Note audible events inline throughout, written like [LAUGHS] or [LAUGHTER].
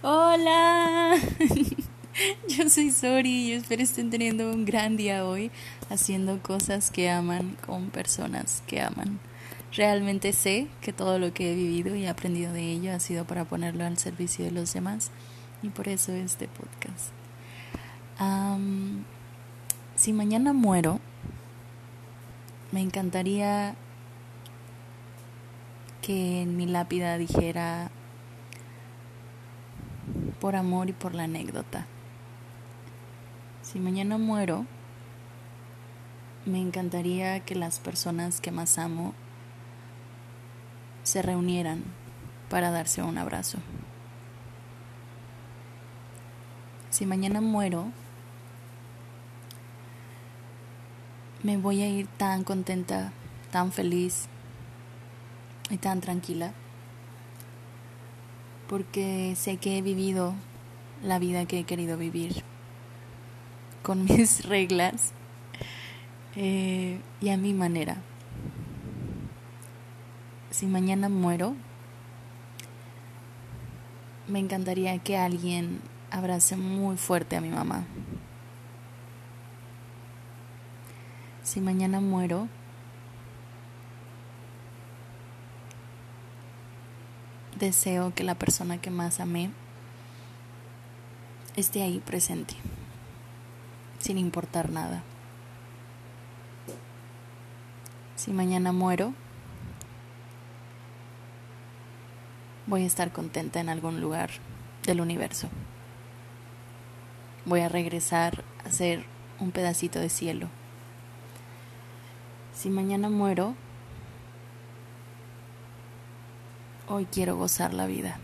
Hola, [LAUGHS] yo soy Sori y espero estén teniendo un gran día hoy haciendo cosas que aman con personas que aman. Realmente sé que todo lo que he vivido y aprendido de ello ha sido para ponerlo al servicio de los demás y por eso este podcast. si mañana muero, me encantaría que en mi lápida dijera por amor y por la anécdota. Si mañana muero, me encantaría que las personas que más amo se reunieran para darse un abrazo. Si mañana muero, me voy a ir tan contenta, tan feliz y tan tranquila porque sé que he vivido la vida que he querido vivir con [LAUGHS] mis reglas eh, y a mi manera. Si mañana muero, me encantaría que alguien abrace muy fuerte a mi mamá. Si mañana muero, deseo que la persona que más amé esté ahí presente, sin importar nada. Si mañana muero, voy a estar contenta en algún lugar del universo. Voy a regresar a ser un pedacito de cielo. Si mañana muero, Hoy quiero gozar la vida.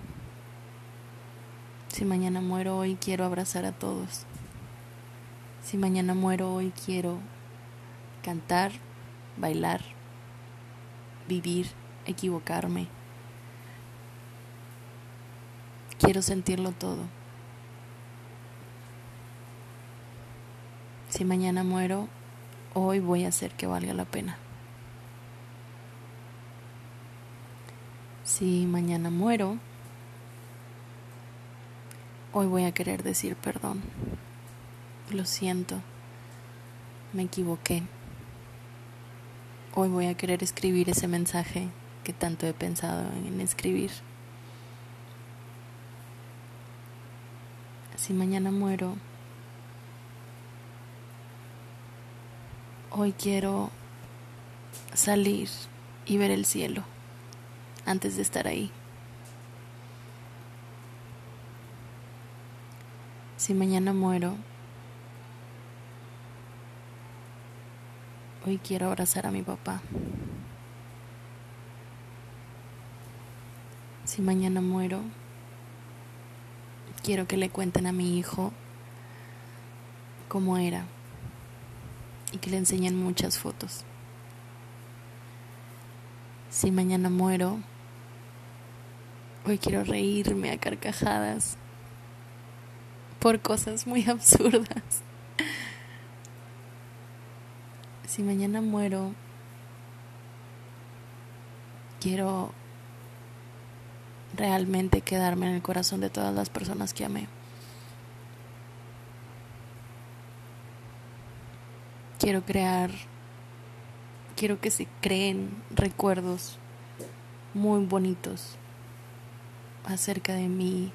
Si mañana muero, hoy quiero abrazar a todos. Si mañana muero, hoy quiero cantar, bailar, vivir, equivocarme. Quiero sentirlo todo. Si mañana muero, hoy voy a hacer que valga la pena. Si mañana muero, hoy voy a querer decir perdón. Lo siento, me equivoqué. Hoy voy a querer escribir ese mensaje que tanto he pensado en escribir. Si mañana muero, hoy quiero salir y ver el cielo antes de estar ahí. Si mañana muero, hoy quiero abrazar a mi papá. Si mañana muero, quiero que le cuenten a mi hijo cómo era y que le enseñen muchas fotos. Si mañana muero, Hoy quiero reírme a carcajadas por cosas muy [LAUGHS] absurdas. Si mañana muero, quiero realmente quedarme en el corazón de todas las personas que amé. Quiero crear, quiero que se creen recuerdos muy bonitos acerca de mí,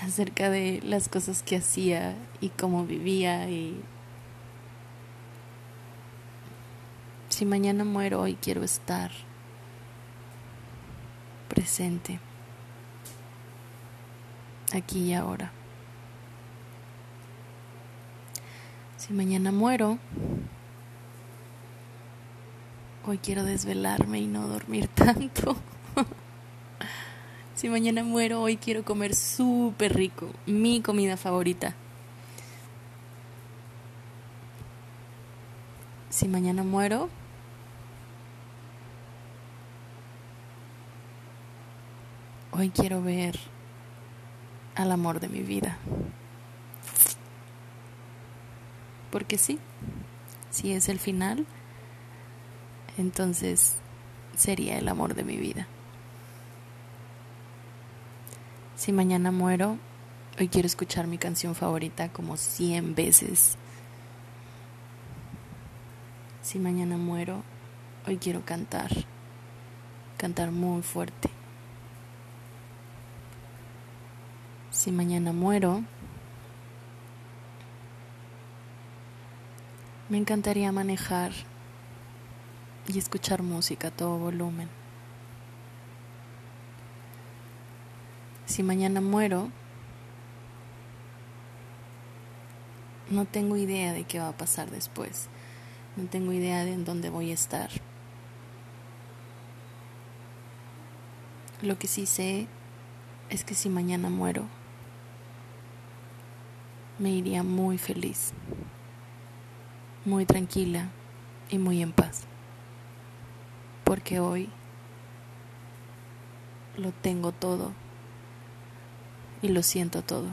acerca de las cosas que hacía y cómo vivía y si mañana muero hoy quiero estar presente aquí y ahora. Si mañana muero, hoy quiero desvelarme y no dormir [LAUGHS] tanto. [LAUGHS] si mañana muero, hoy quiero comer súper rico, mi comida favorita. Si mañana muero, hoy quiero ver al amor de mi vida. Porque sí, si es el final, entonces sería el amor de mi vida. Si mañana muero, hoy quiero escuchar mi canción favorita como cien veces. Si mañana muero, hoy quiero cantar, cantar muy fuerte. Si mañana muero, me encantaría manejar y escuchar música a todo volumen. Si mañana muero, no tengo idea de qué va a pasar después. No tengo idea de en dónde voy a estar. Lo que sí sé es que si mañana muero, me iría muy feliz, muy tranquila y muy en paz. Porque hoy lo tengo todo y lo siento todo.